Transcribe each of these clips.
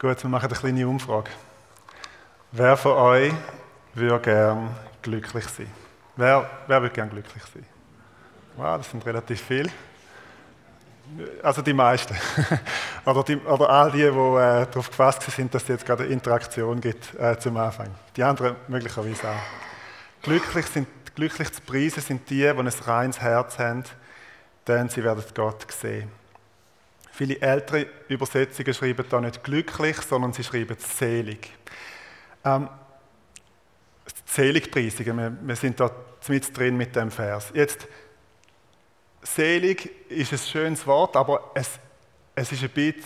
Gut, wir machen eine kleine Umfrage. Wer von euch würde gern glücklich sein? Wer, wer würde gern glücklich sein? Wow, das sind relativ viele. Also die meisten. oder, die, oder all die, die äh, darauf gefasst sind, dass es jetzt gerade eine Interaktion gibt äh, zum Anfang. Die anderen möglicherweise auch. Glücklich, sind, glücklich zu preisen sind die, die ein reines Herz haben, denn sie werden Gott sehen. Viele ältere Übersetzungen schreiben da nicht glücklich, sondern sie schreiben selig. Ähm, Seligpreisungen, wir, wir sind da mit drin mit dem Vers. Jetzt, selig ist ein schönes Wort, aber es, es ist ein bisschen,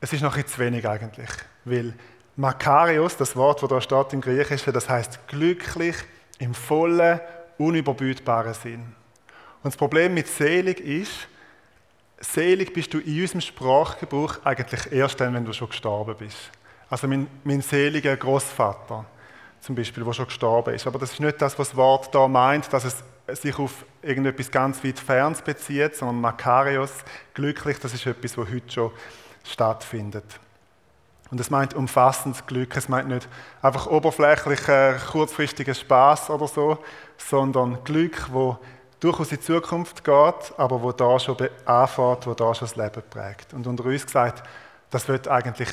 es ist noch ein zu wenig eigentlich. Weil Makarios, das Wort, das da steht im Griechischen, das heißt glücklich im vollen, unüberbietbaren Sinn. Und das Problem mit selig ist, selig bist du in unserem Sprachgebrauch eigentlich erst dann, wenn du schon gestorben bist. Also mein, mein seliger Großvater zum Beispiel, der schon gestorben ist. Aber das ist nicht das, was das Wort da meint, dass es sich auf irgendetwas ganz weit Ferns bezieht, sondern Makarios, glücklich, das ist etwas, was heute schon stattfindet. Und es meint umfassendes Glück, es meint nicht einfach oberflächlicher, kurzfristiger Spaß oder so, sondern Glück, wo durchaus in die Zukunft geht, aber wo da schon anfängt, wo da schon das Leben prägt. Und unter uns gesagt, das wird eigentlich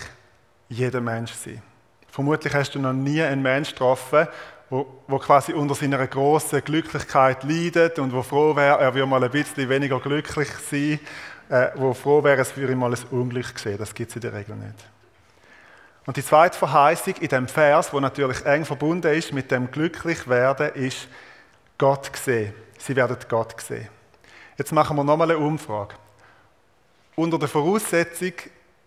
jeder Mensch sein. Vermutlich hast du noch nie einen Menschen getroffen, wo, wo quasi unter seiner großen Glücklichkeit leidet und wo froh wäre, er würde mal ein bisschen weniger glücklich sein, äh, wo froh wäre, es würde mal ein Unglück sehen. Das gibt es in der Regel nicht. Und die zweite Verheißung in dem Vers, wo natürlich eng verbunden ist mit dem glücklich werden, ist Gott sehen. Sie werden Gott sehen. Jetzt machen wir nochmal eine Umfrage. Unter der Voraussetzung,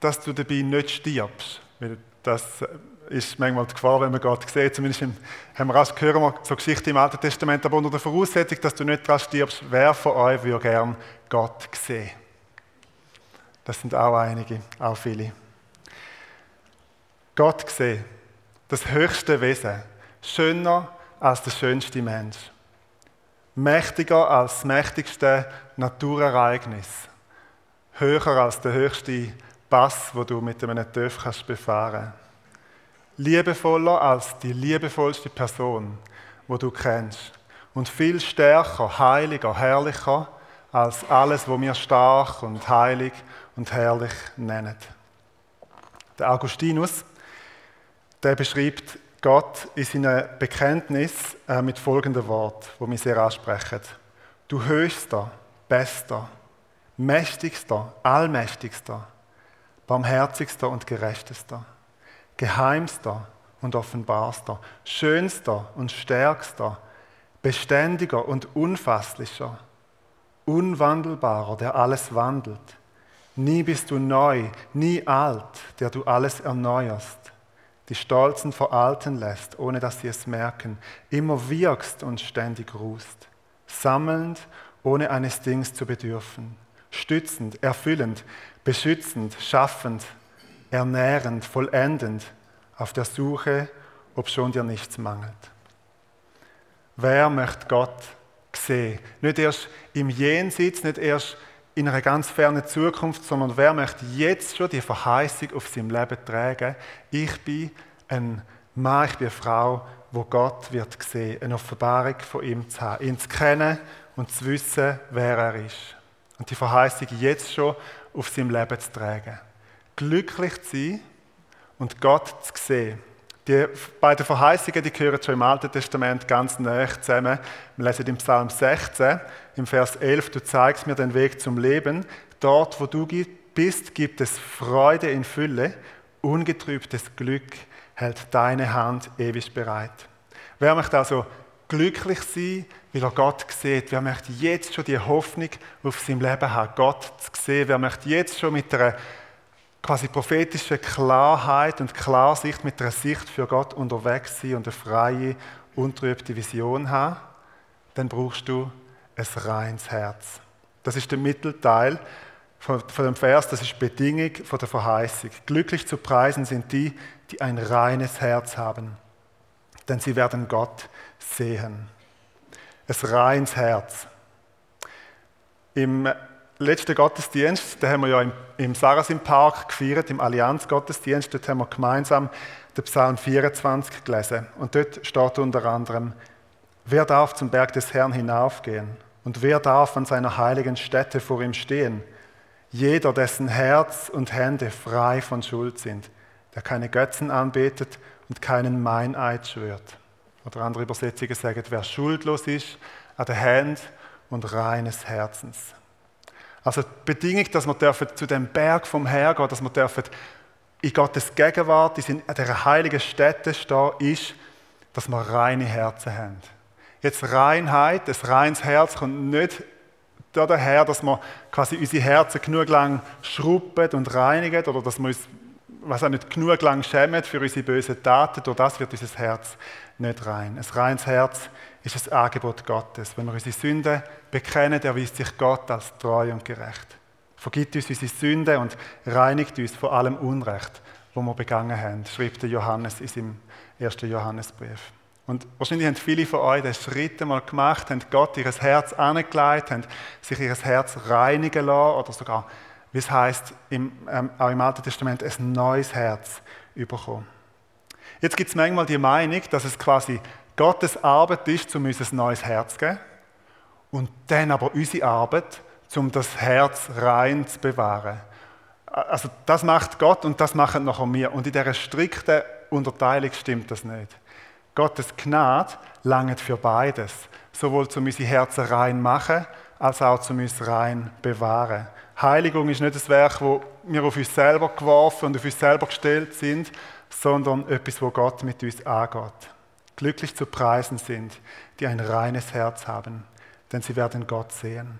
dass du dabei nicht stirbst, weil das ist manchmal die Gefahr, wenn man Gott sieht. Zumindest haben wir auch hören wir so Geschichten im Alten Testament, aber unter der Voraussetzung, dass du nicht daran stirbst, wer von euch würde gern Gott sehen? Das sind auch einige, auch viele. Gott sehen, das höchste Wesen, schöner als der schönste Mensch, mächtiger als das mächtigste Naturereignis, höher als der höchste Pass, wo du mit einem TÜV kannst befahren. Liebevoller als die liebevollste Person, wo du kennst. Und viel stärker, heiliger, herrlicher als alles, was wir stark und heilig und herrlich nennen. Der Augustinus, der beschreibt Gott in seinem Bekenntnis äh, mit folgendem Wort, wo wir sehr ansprechen. Du höchster, bester, mächtigster, allmächtigster, barmherzigster und gerechtester geheimster und offenbarster, schönster und stärkster, beständiger und unfasslicher, unwandelbarer, der alles wandelt. Nie bist du neu, nie alt, der du alles erneuerst, die Stolzen veralten lässt, ohne dass sie es merken, immer wirkst und ständig ruhst, sammelnd, ohne eines Dings zu bedürfen, stützend, erfüllend, beschützend, schaffend, ernährend, vollendend, auf der Suche, ob schon dir nichts mangelt. Wer möchte Gott sehen? Nicht erst im Jenseits, nicht erst in einer ganz fernen Zukunft, sondern wer möchte jetzt schon die Verheißung auf seinem Leben tragen? Ich bin ein Mann, ich bin eine Frau, wo Gott wird sehen, eine Offenbarung von ihm zu haben, ihn zu kennen und zu wissen, wer er ist. Und die Verheißung jetzt schon auf seinem Leben zu tragen glücklich zu sein und Gott zu sehen. Die beiden Verheißungen die gehören schon im Alten Testament ganz nah zusammen. Wir lesen im Psalm 16, im Vers 11, du zeigst mir den Weg zum Leben. Dort, wo du bist, gibt es Freude in Fülle, ungetrübtes Glück hält deine Hand ewig bereit. Wer möchte also glücklich sein, weil er Gott sieht? Wer möchte jetzt schon die Hoffnung auf sein Leben haben, Gott zu sehen? Wer möchte jetzt schon mit einer quasi prophetische Klarheit und Klarsicht mit einer Sicht für Gott unterwegs sein und eine freie, untrübte Vision haben, dann brauchst du ein reines Herz. Das ist der Mittelteil von, dem Vers, das ist die Bedingung von der Verheißung. Glücklich zu preisen sind die, die ein reines Herz haben, denn sie werden Gott sehen. Ein reines Herz. Im letzten Gottesdienst, den haben wir ja im, im Sarasim Park gefeiert, im Allianz-Gottesdienst. Dort haben wir gemeinsam den Psalm 24 gelesen. Und dort steht unter anderem, wer darf zum Berg des Herrn hinaufgehen? Und wer darf an seiner heiligen Stätte vor ihm stehen? Jeder, dessen Herz und Hände frei von Schuld sind, der keine Götzen anbetet und keinen Meineid schwört. Oder andere Übersetzungen sagen, wer schuldlos ist an den Händen und reines Herzens. Also die Bedingung, dass wir zu dem Berg vom Herrn gehen, dass wir in Gottes Gegenwart, in dieser heiligen Stätte stehen, ist, dass wir reine Herzen haben. Jetzt Reinheit, das reines Herz kommt nicht daher, dass wir quasi unsere Herzen genug lang schrubben und reinigen oder dass wir uns was auch nicht genug lang schämen für unsere bösen Taten, durch das wird unser Herz nicht rein. Ein reines Herz ist ein Angebot Gottes. Wenn wir unsere Sünden bekennen, erweist sich Gott als treu und gerecht. Vergibt uns unsere Sünden und reinigt uns von allem Unrecht, wo wir begangen haben, schreibt der Johannes in seinem ersten Johannesbrief. Und wahrscheinlich haben viele von euch den Schritt einmal gemacht, haben Gott ihr Herz angelegt, haben sich ihr Herz reinigen lassen oder sogar, wie es heißt, im, ähm, auch im Alten Testament, ein neues Herz bekommen. Jetzt gibt es manchmal die Meinung, dass es quasi Gottes Arbeit ist, um uns ein neues Herz zu geben und dann aber unsere Arbeit, um das Herz rein zu bewahren. Also das macht Gott und das machen nachher wir. Und in dieser strikten Unterteilung stimmt das nicht. Gottes Gnade langt für beides. Sowohl zum unsere Herzen rein machen, als auch zum uns rein bewahren. Heiligung ist nicht das Werk, wo wir auf uns selber geworfen und auf uns selber gestellt sind, sondern etwas, wo Gott mit uns angeht. Glücklich zu preisen sind, die ein reines Herz haben, denn sie werden Gott sehen.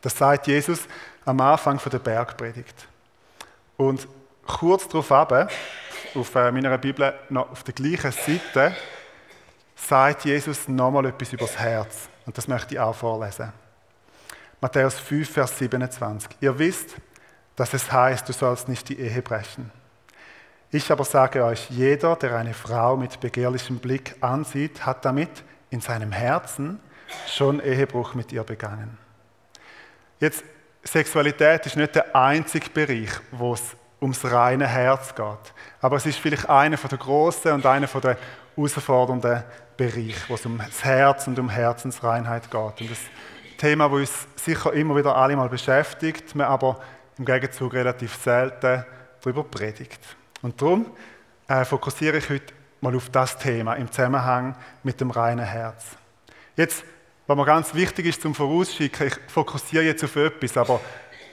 Das sagt Jesus am Anfang der Bergpredigt. Und kurz darauf auf äh, meiner Bibel noch auf der gleichen Seite, sagt Jesus nochmal etwas über das Herz. Und das möchte ich auch vorlesen. Matthäus 5, Vers 27. Ihr wisst, dass es heißt, du sollst nicht die Ehe brechen. Ich aber sage euch, jeder, der eine Frau mit begehrlichem Blick ansieht, hat damit in seinem Herzen schon Ehebruch mit ihr begangen. Jetzt, Sexualität ist nicht der einzige Bereich, wo es ums reine Herz geht. Aber es ist vielleicht einer der grossen und einer der herausfordernden Bereiche, wo es um das Herz und um Herzensreinheit geht. Und das Thema, das uns sicher immer wieder alle mal beschäftigt, man aber im Gegenzug relativ selten darüber predigt. Und darum äh, fokussiere ich heute mal auf das Thema im Zusammenhang mit dem reinen Herz. Jetzt, was mir ganz wichtig ist zum Vorausschicken, ich fokussiere jetzt auf etwas, aber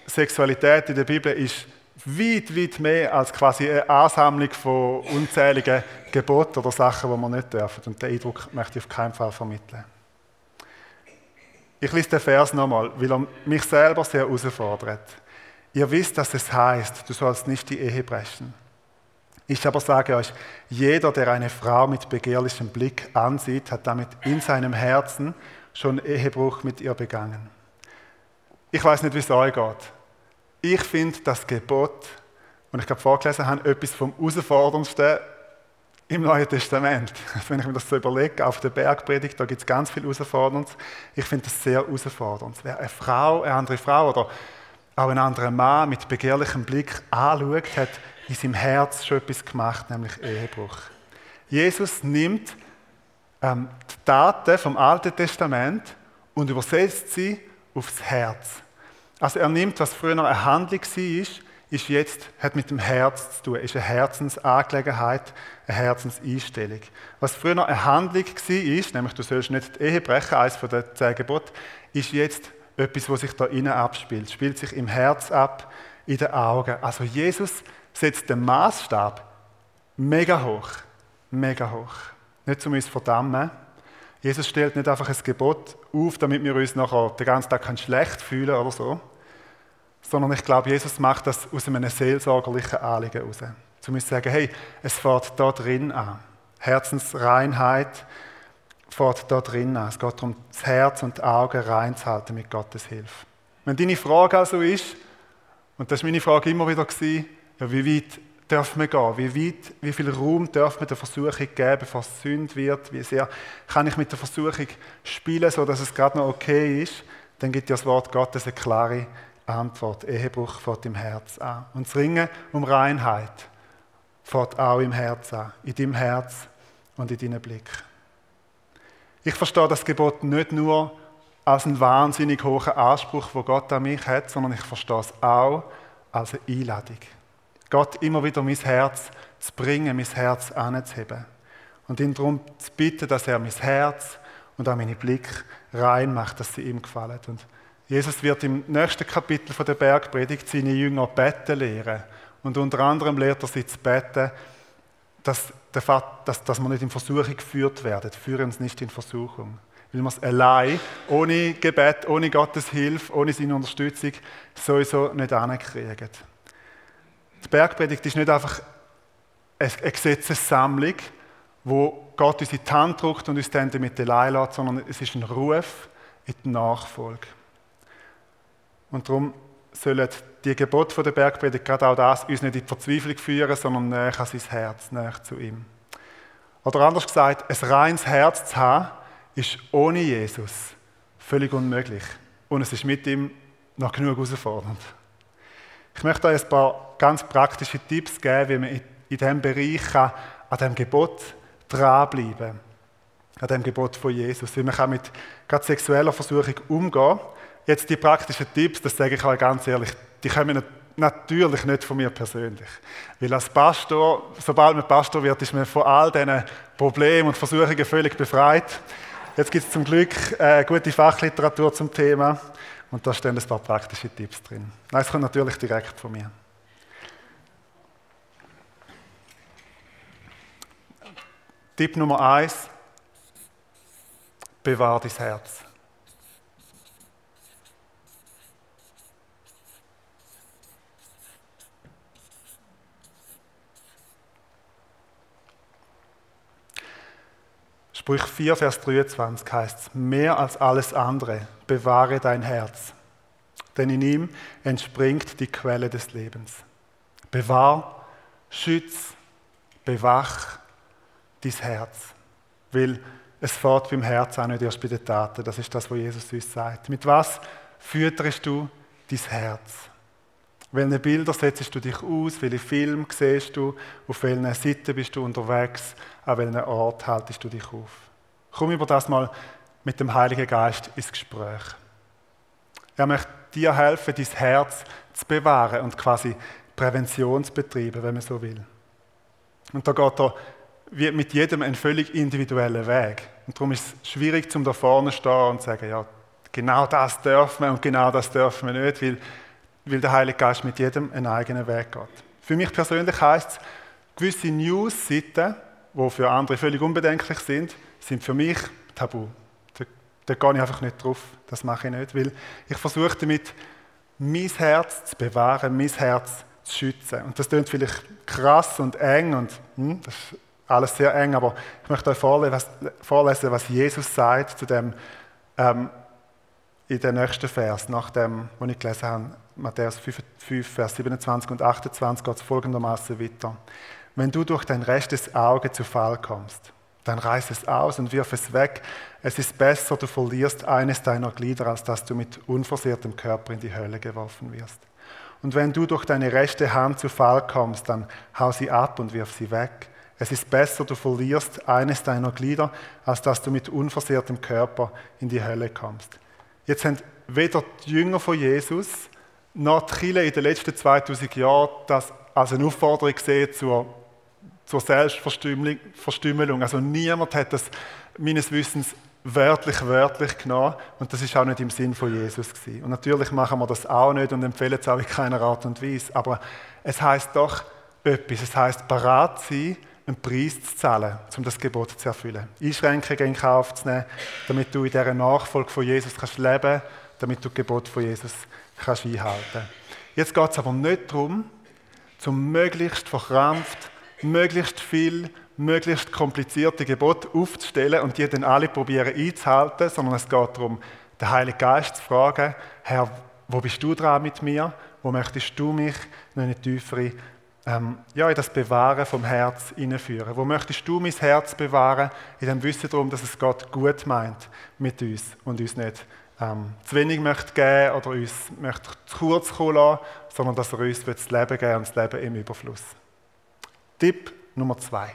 Sexualität in der Bibel ist weit, weit mehr als quasi eine Ansammlung von unzähligen Geboten oder Sachen, die man nicht dürfen. Und den Eindruck möchte ich auf keinen Fall vermitteln. Ich lese den Vers nochmal, weil er mich selber sehr herausfordert. Ihr wisst, dass es heißt, du sollst nicht die Ehe brechen. Ich aber sage euch, jeder, der eine Frau mit begehrlichem Blick ansieht, hat damit in seinem Herzen schon Ehebruch mit ihr begangen. Ich weiß nicht, wie es euch geht. Ich finde das Gebot, und ich gerade vorgelesen habe, etwas vom Herausforderndsten im Neuen Testament. Wenn ich mir das so überlege, auf der Bergpredigt, da gibt es ganz viel Herausforderndes. Ich finde das sehr herausfordernd. Wer eine Frau, eine andere Frau oder auch einen anderen Mann mit begehrlichem Blick anschaut, hat in seinem Herz schon etwas gemacht, nämlich Ehebruch. Jesus nimmt ähm, die Daten vom Alten Testament und übersetzt sie aufs Herz. Also er nimmt, was früher eine Handlung war, ist jetzt, hat mit dem Herz zu tun, ist eine Herzensangelegenheit, eine Herzenseinstellung. Was früher eine Handlung war, nämlich du sollst nicht die Ehe brechen, eines den zehn Geboten, ist jetzt etwas, was sich da innen abspielt, spielt sich im Herz ab, in den Augen. Also Jesus setzt den Maßstab mega hoch, mega hoch. Nicht um uns zu verdammen. Jesus stellt nicht einfach ein Gebot auf, damit wir uns nachher den ganzen Tag schlecht fühlen oder so, sondern ich glaube, Jesus macht das aus einem seelsorgerlichen Anliegen heraus. Zu uns sagen, hey, es fährt da drin an. Herzensreinheit fährt da drin an. Es geht darum, das Herz und die Augen reinzuhalten mit Gottes Hilfe. Wenn deine Frage also ist, und das war meine Frage immer wieder, ja, wie weit darf man gehen? Wie, weit, wie viel Raum darf man der Versuchung geben, bevor es Sünde wird? Wie sehr kann ich mit der Versuchung spielen, sodass es gerade noch okay ist? dann gibt das Wort Gottes eine klare Antwort. Ehebruch fährt im Herz an. Und das Ringen um Reinheit fährt auch im Herz an. In deinem Herz und in deinem Blick. Ich verstehe das Gebot nicht nur als einen wahnsinnig hohen Anspruch, wo Gott an mich hat, sondern ich verstehe es auch als eine Einladung. Gott immer wieder mein Herz zu bringen, mein Herz anzuheben. Und ihn darum zu bitten, dass er mein Herz und auch meine Blick rein macht, dass sie ihm gefallen. Und Jesus wird im nächsten Kapitel von der Bergpredigt seine Jünger beten lehren. Und unter anderem lehrt er sie zu beten, dass, der Vater, dass, dass wir nicht in Versuchung geführt werden. Führen uns nicht in Versuchung. Weil wir es allein, ohne Gebet, ohne Gottes Hilfe, ohne seine Unterstützung, sowieso nicht ankriegen. Die Bergpredigt ist nicht einfach eine Gesetzessammlung, wo Gott uns in die Hand drückt und uns dann damit allein lässt, sondern es ist ein Ruf in die Nachfolge. Und darum sollen die Gebote der Bergpredigt gerade auch das uns nicht in die Verzweiflung führen, sondern näher an sein Herz, näher zu ihm. Oder anders gesagt, ein reines Herz zu haben, ist ohne Jesus völlig unmöglich. Und es ist mit ihm noch genug herausfordernd. Ich möchte euch ein paar ganz praktische Tipps geben, wie man in diesem Bereich an diesem Gebot dranbleiben kann. An dem Gebot von Jesus. Wie man mit sexueller Versuchung umgehen kann. Jetzt die praktischen Tipps, das sage ich euch ganz ehrlich, die kommen natürlich nicht von mir persönlich. Weil als Pastor, sobald man Pastor wird, ist man von all diesen Problemen und Versuchungen völlig befreit. Jetzt gibt es zum Glück äh, gute Fachliteratur zum Thema und da stehen ein paar praktische Tipps drin. Nein, es kommt natürlich direkt von mir. Tipp Nummer eins: Bewahr dein Herz. Sprüch 4, Vers 23 heißt es, mehr als alles andere, bewahre dein Herz, denn in ihm entspringt die Quelle des Lebens. Bewahr, schütz, bewach dein Herz, weil es fährt beim Herz auch nicht erst bei den Taten. Das ist das, was Jesus uns sagt. Mit was fütterst du dein Herz? Welche Bilder setzt du dich aus? Welche Filme siehst du? Auf welchen Seiten bist du unterwegs? An welchem Ort haltest du dich auf? Komm über das mal mit dem Heiligen Geist ins Gespräch. Er möchte dir helfen, dein Herz zu bewahren und quasi Prävention zu betreiben, wenn man so will. Und da geht er wie mit jedem einen völlig individuellen Weg. Und darum ist es schwierig, zum da vorne zu stehen und zu sagen, ja, genau das dürfen wir und genau das dürfen wir nicht, weil weil der Heilige Geist mit jedem einen eigenen Weg geht. Für mich persönlich heißt es, gewisse News-Seiten, die für andere völlig unbedenklich sind, sind für mich tabu. Da, da gehe ich einfach nicht drauf. Das mache ich nicht, weil ich versuche damit, mein Herz zu bewahren, mein Herz zu schützen. Und das klingt vielleicht krass und eng und hm, das ist alles sehr eng, aber ich möchte euch vorlesen, was Jesus sagt zu dem ähm, in den nächsten Vers, nach dem, was ich gelesen habe. Matthäus 5, 5 Vers 27 und 28 geht es folgendermaßen weiter. Wenn du durch dein rechtes Auge zu Fall kommst, dann reiß es aus und wirf es weg. Es ist besser, du verlierst eines deiner Glieder, als dass du mit unversehrtem Körper in die Hölle geworfen wirst. Und wenn du durch deine rechte Hand zu Fall kommst, dann hau sie ab und wirf sie weg. Es ist besser, du verlierst eines deiner Glieder, als dass du mit unversehrtem Körper in die Hölle kommst. Jetzt haben weder die Jünger von Jesus noch die Kirche in den letzten 2000 Jahren das als eine Aufforderung gesehen zur, zur Selbstverstümmelung. Also niemand hat das meines Wissens wörtlich, wörtlich genommen und das ist auch nicht im Sinn von Jesus gewesen. Und natürlich machen wir das auch nicht und empfehlen es auch in keiner Art und Weise. Aber es heißt doch etwas. Es heißt parat sein, einen Preis zu zahlen, um das Gebot zu erfüllen. Einschränkungen in Kauf zu nehmen, damit du in dieser Nachfolge von Jesus kannst leben damit du das Gebot von Jesus kannst einhalten Jetzt geht es aber nicht darum, zum möglichst verkrampft, möglichst viel, möglichst komplizierte Gebot aufzustellen und die dann alle probieren einzuhalten, sondern es geht darum, den Heiligen Geist zu fragen, Herr, wo bist du dran mit mir? Wo möchtest du mich in eine tiefere, ähm, ja, in das Bewahren vom Herz hineinführen? Wo möchtest du mein Herz bewahren, in dem Wissen darum, dass es Gott gut meint mit uns und uns nicht ähm, zu wenig möchte geben oder uns möchte zu kurz kommen lassen, sondern dass er uns das Leben geben und das Leben im Überfluss. Tipp Nummer zwei.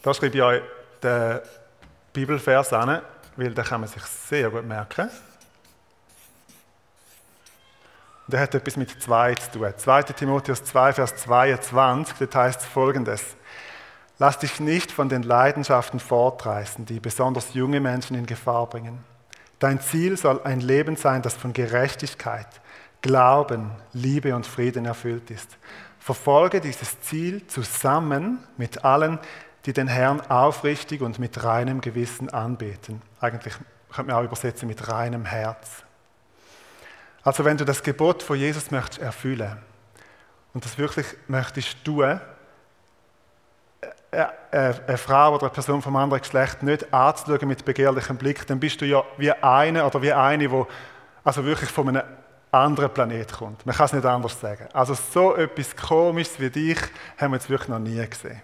Da schreibe ich euch den Bibelvers an, weil den kann man sich sehr gut merken. Der hat etwas mit zwei zu tun. 2. Timotheus 2, Vers 22, das heißt folgendes. Lass dich nicht von den Leidenschaften fortreißen, die besonders junge Menschen in Gefahr bringen. Dein Ziel soll ein Leben sein, das von Gerechtigkeit, Glauben, Liebe und Frieden erfüllt ist. Verfolge dieses Ziel zusammen mit allen, die den Herrn aufrichtig und mit reinem Gewissen anbeten. Eigentlich könnte man auch übersetzen mit reinem Herz. Also wenn du das Gebot von Jesus möchtest erfüllen und das wirklich möchtest tun, äh, äh, eine Frau oder eine Person vom anderen Geschlecht nicht anzuschauen mit begehrlichem Blick, dann bist du ja wie eine oder wie eine, die also wirklich von einem anderen Planet kommt. Man kann es nicht anders sagen. Also so etwas Komisches wie dich haben wir jetzt wirklich noch nie gesehen.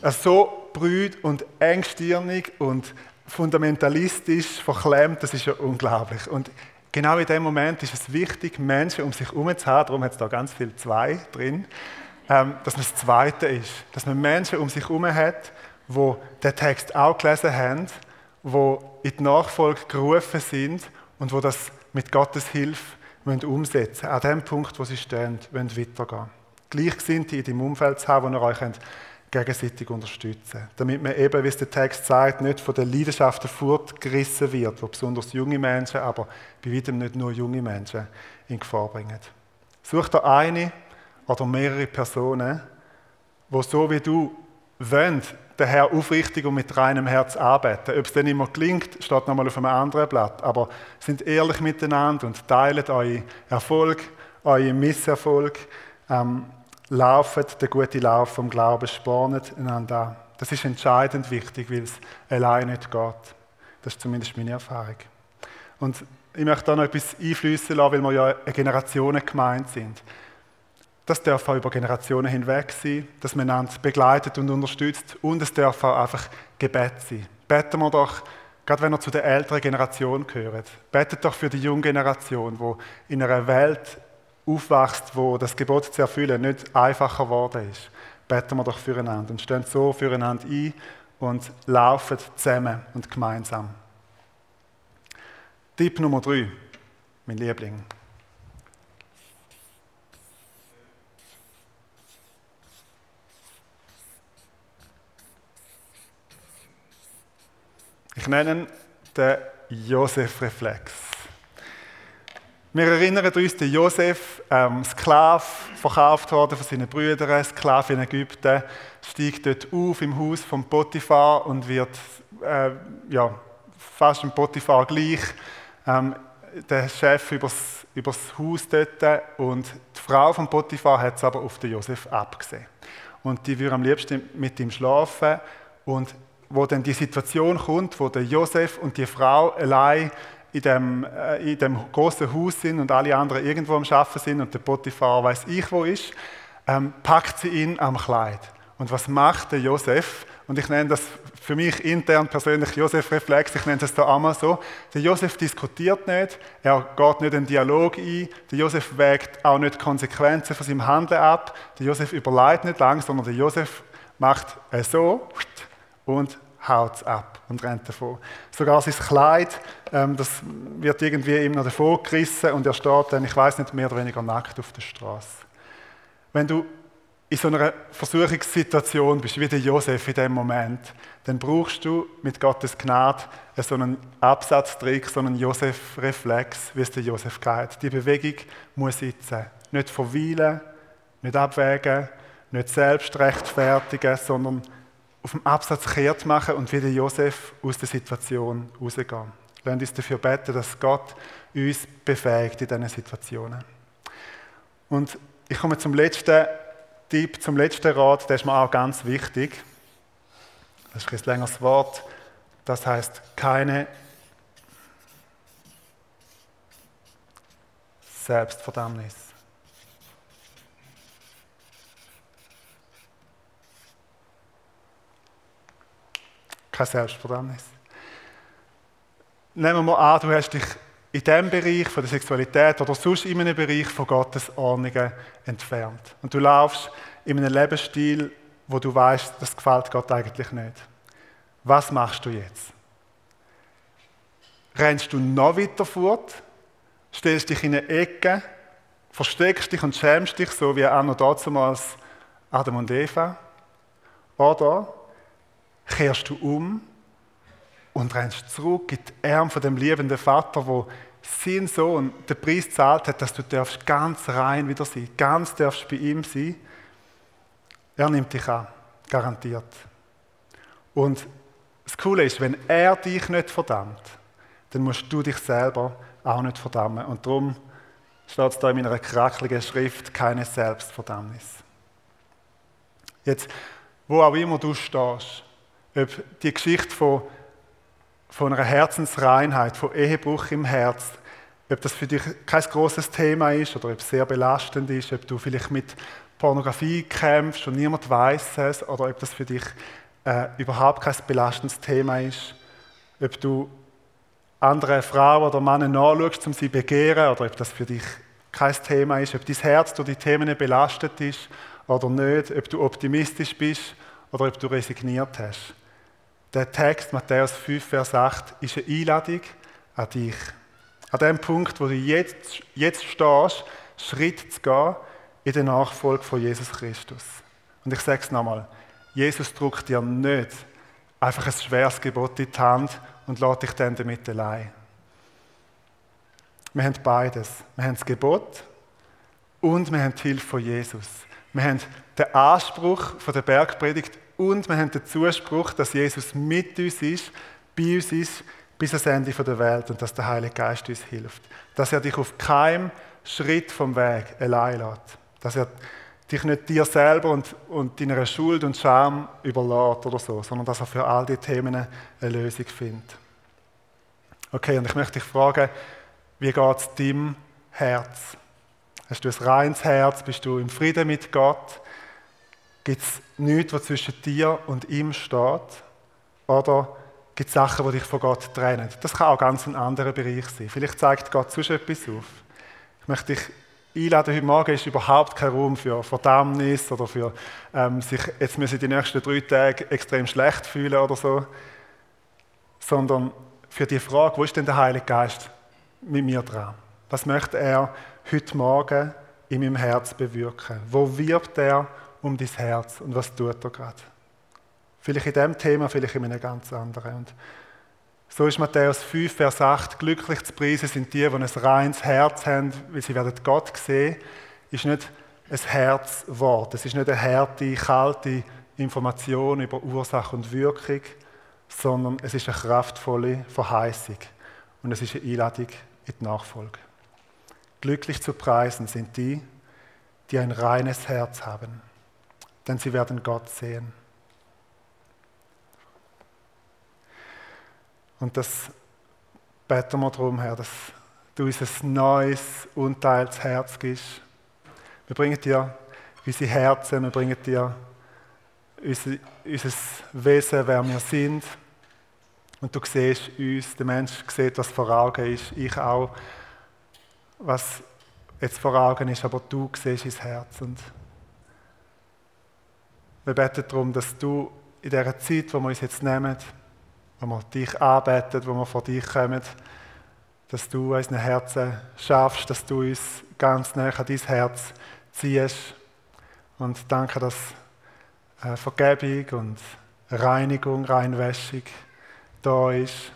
Also so brüd und engstirnig und fundamentalistisch verklemmt, das ist ja unglaublich. Und genau in dem Moment ist es wichtig, Menschen um sich herum zu haben, darum hat es da ganz viel Zwei drin, ähm, dass man das Zweite ist. Dass man Menschen um sich herum hat, die den Text auch gelesen haben, die in die Nachfolge gerufen sind und wo das mit Gottes Hilfe umsetzen müssen. An dem Punkt, wo sie stehen, wollen weitergehen. Gleichgesinnte in deinem Umfeld zu haben, wo ihr euch gegenseitig unterstützen Damit man eben, wie es der Text sagt, nicht von den Leidenschaften fortgerissen wird, wo besonders junge Menschen, aber bei weitem nicht nur junge Menschen in Gefahr bringen. Such da eine oder mehrere Personen, wo so wie du wollen, den Herr aufrichtig und mit reinem Herz arbeiten. Ob es dann immer klingt, steht nochmal auf einem anderen Blatt. Aber sind ehrlich miteinander und teilen euren Erfolg, euren Misserfolg, ähm, laufen den guten Lauf vom Glauben, spornet einander an. Das ist entscheidend wichtig, weil es allein nicht geht. Das ist zumindest meine Erfahrung. Und ich möchte da noch etwas einflüssen lassen, weil wir ja Generationen gemeint sind. Das darf auch über Generationen hinweg sein, dass man einander begleitet und unterstützt. Und es darf auch einfach Gebet sein. Beten wir doch, gerade wenn ihr zu der älteren Generation gehört, betet doch für die junge Generation, wo in einer Welt aufwächst, wo das Gebot zu erfüllen nicht einfacher geworden ist. Beten wir doch füreinander und stehen so füreinander ein und laufen zusammen und gemeinsam. Tipp Nummer drei, mein Liebling. Ich nenne den Josef-Reflex. Wir erinnern uns, der Josef, ähm, Sklave, verkauft worden von seinen Brüdern, Sklave in Ägypten, steigt dort auf im Haus von Potiphar und wird äh, ja, fast dem Potiphar gleich. Ähm, der Chef übers, übers Haus dort und die Frau von Potiphar hat es aber auf den Josef abgesehen. Und die würde am liebsten mit ihm schlafen und wo dann die Situation kommt, wo der Josef und die Frau allein in dem, äh, in dem großen Haus sind und alle anderen irgendwo am Schaffen sind und der Potiphar weiß ich wo ist, ähm, packt sie ihn am Kleid. Und was macht der Josef? Und ich nenne das für mich intern persönlich Josef-Reflex, ich nenne das da einmal so. Der Josef diskutiert nicht, er geht nicht in Dialog ein, der Josef wägt auch nicht Konsequenzen von seinem Handeln ab, der Josef überlegt nicht lang, sondern der Josef macht so und haut es ab und rennt davon. Sogar sein Kleid, ähm, das wird irgendwie ihm noch davor gerissen und er steht dann, ich weiß nicht, mehr oder weniger nackt auf der Straße. Wenn du in so einer Versuchungssituation bist, wie der Josef in dem Moment, dann brauchst du mit Gottes Gnade so einen Absatztrick, so einen Josef-Reflex, wie es der Josef geht. Die Bewegung muss sitzen. Nicht verweilen, nicht abwägen, nicht selbst rechtfertigen, sondern auf dem Absatz kehrt machen und wie der Josef aus der Situation rausgehen. Lasst uns dafür beten, dass Gott uns befähigt in diesen Situationen. Und ich komme zum letzten Tipp, zum letzten Rat, der ist mir auch ganz wichtig. Das ist ein längeres Wort. Das heißt keine Selbstverdammnis. Keine Selbstverdammnis. Nehmen wir mal an, du hast dich in diesem Bereich von der Sexualität oder sonst in einem Bereich von Gottes Ordnungen entfernt. Und du laufst in einem Lebensstil, wo du weißt, das gefällt Gott eigentlich nicht. Was machst du jetzt? Rennst du noch weiter fort? Stellst dich in eine Ecke? Versteckst dich und schämst dich, so wie auch noch damals Adam und Eva? Oder kehrst du um und rennst zurück in die Arme von dem liebenden Vater, wo sein Sohn den Preis zahlt hat, dass du darfst ganz rein wieder sein, ganz darfst bei ihm sein. Er nimmt dich an, garantiert. Und das Coole ist, wenn er dich nicht verdammt, dann musst du dich selber auch nicht verdammen. Und darum steht es da in meiner krakeligen Schrift, keine Selbstverdammnis. Jetzt, wo auch immer du stehst, ob die Geschichte von von einer Herzensreinheit, von Ehebruch im Herz, ob das für dich kein großes Thema ist oder ob es sehr belastend ist, ob du vielleicht mit Pornografie kämpfst und niemand weiß es, oder ob das für dich äh, überhaupt kein belastendes Thema ist, ob du andere Frauen oder Männer nachschaust, um sie begehren, oder ob das für dich kein Thema ist, ob dein Herz durch die Themen belastet ist oder nicht, ob du optimistisch bist oder ob du resigniert hast. Der Text, Matthäus 5, Vers 8, ist eine Einladung an dich. An dem Punkt, wo du jetzt, jetzt stehst, Schritt zu gehen in der Nachfolge von Jesus Christus. Und ich sage es nochmal, Jesus drückt dir nicht einfach ein schweres Gebot in die Hand und lässt dich dann damit allein. Wir haben beides. Wir haben das Gebot und wir haben die Hilfe von Jesus. Wir haben den Anspruch von der Bergpredigt und wir haben den Zuspruch, dass Jesus mit uns ist, bei uns ist, bis ans Ende der Welt und dass der Heilige Geist uns hilft. Dass er dich auf keinem Schritt vom Weg allein lässt. Dass er dich nicht dir selber und, und deiner Schuld und Scham überlässt oder so, sondern dass er für all die Themen eine Lösung findet. Okay, und ich möchte dich fragen, wie geht es deinem Herz? Hast du ein reines Herz? Bist du im Frieden mit Gott? Gibt es nichts, was zwischen dir und ihm steht? Oder gibt es Sachen, die dich von Gott trennen? Das kann auch ganz ein anderer Bereich sein. Vielleicht zeigt Gott sonst etwas auf. Ich möchte dich einladen, heute Morgen ist überhaupt kein Raum für Verdammnis oder für ähm, sich jetzt müssen die nächsten drei Tage extrem schlecht fühlen oder so, sondern für die Frage, wo ist denn der Heilige Geist mit mir dran? Was möchte er heute Morgen in meinem Herz bewirken? Wo wirbt er um dein Herz und was tut er gerade. Vielleicht in dem Thema, vielleicht in einem ganz anderen. Und so ist Matthäus 5, Vers 8, glücklich zu preisen sind die, die ein reines Herz haben, weil sie werden Gott sehen, ist nicht ein Herzwort. Es ist nicht eine harte, kalte Information über Ursache und Wirkung, sondern es ist eine kraftvolle Verheißung. Und es ist eine Einladung in die Nachfolge. Glücklich zu preisen sind die, die ein reines Herz haben denn sie werden Gott sehen. Und das beten wir darum, Herr, dass du uns ein neues, unteiltes Herz gibst. Wir bringen dir unsere Herzen, wir bringen dir unser, unser Wesen, wer wir sind. Und du siehst uns, der Mensch sieht, was vor Augen ist, ich auch, was jetzt vor Augen ist, aber du siehst ins Herz. Und wir beten darum, dass du in dieser Zeit, wo wir uns jetzt nehmen, wo wir dich anbeten, wo wir vor dich kommen, dass du unseren Herzen schaffst, dass du uns ganz nah an dein Herz ziehst. Und danke, dass äh, Vergebung und Reinigung, Reinwäschung da ist.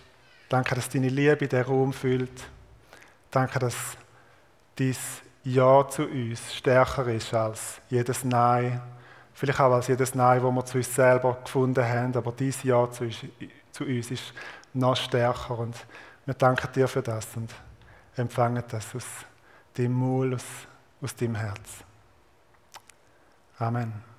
Danke, dass deine Liebe den Raum füllt. Danke, dass dein Ja zu uns stärker ist als jedes Nein Vielleicht auch als jedes Nein, das wir zu uns selber gefunden haben, aber dieses Ja zu uns, zu uns ist noch stärker. Und wir danken dir für das und empfangen das aus deinem Maul, aus, aus deinem Herz. Amen.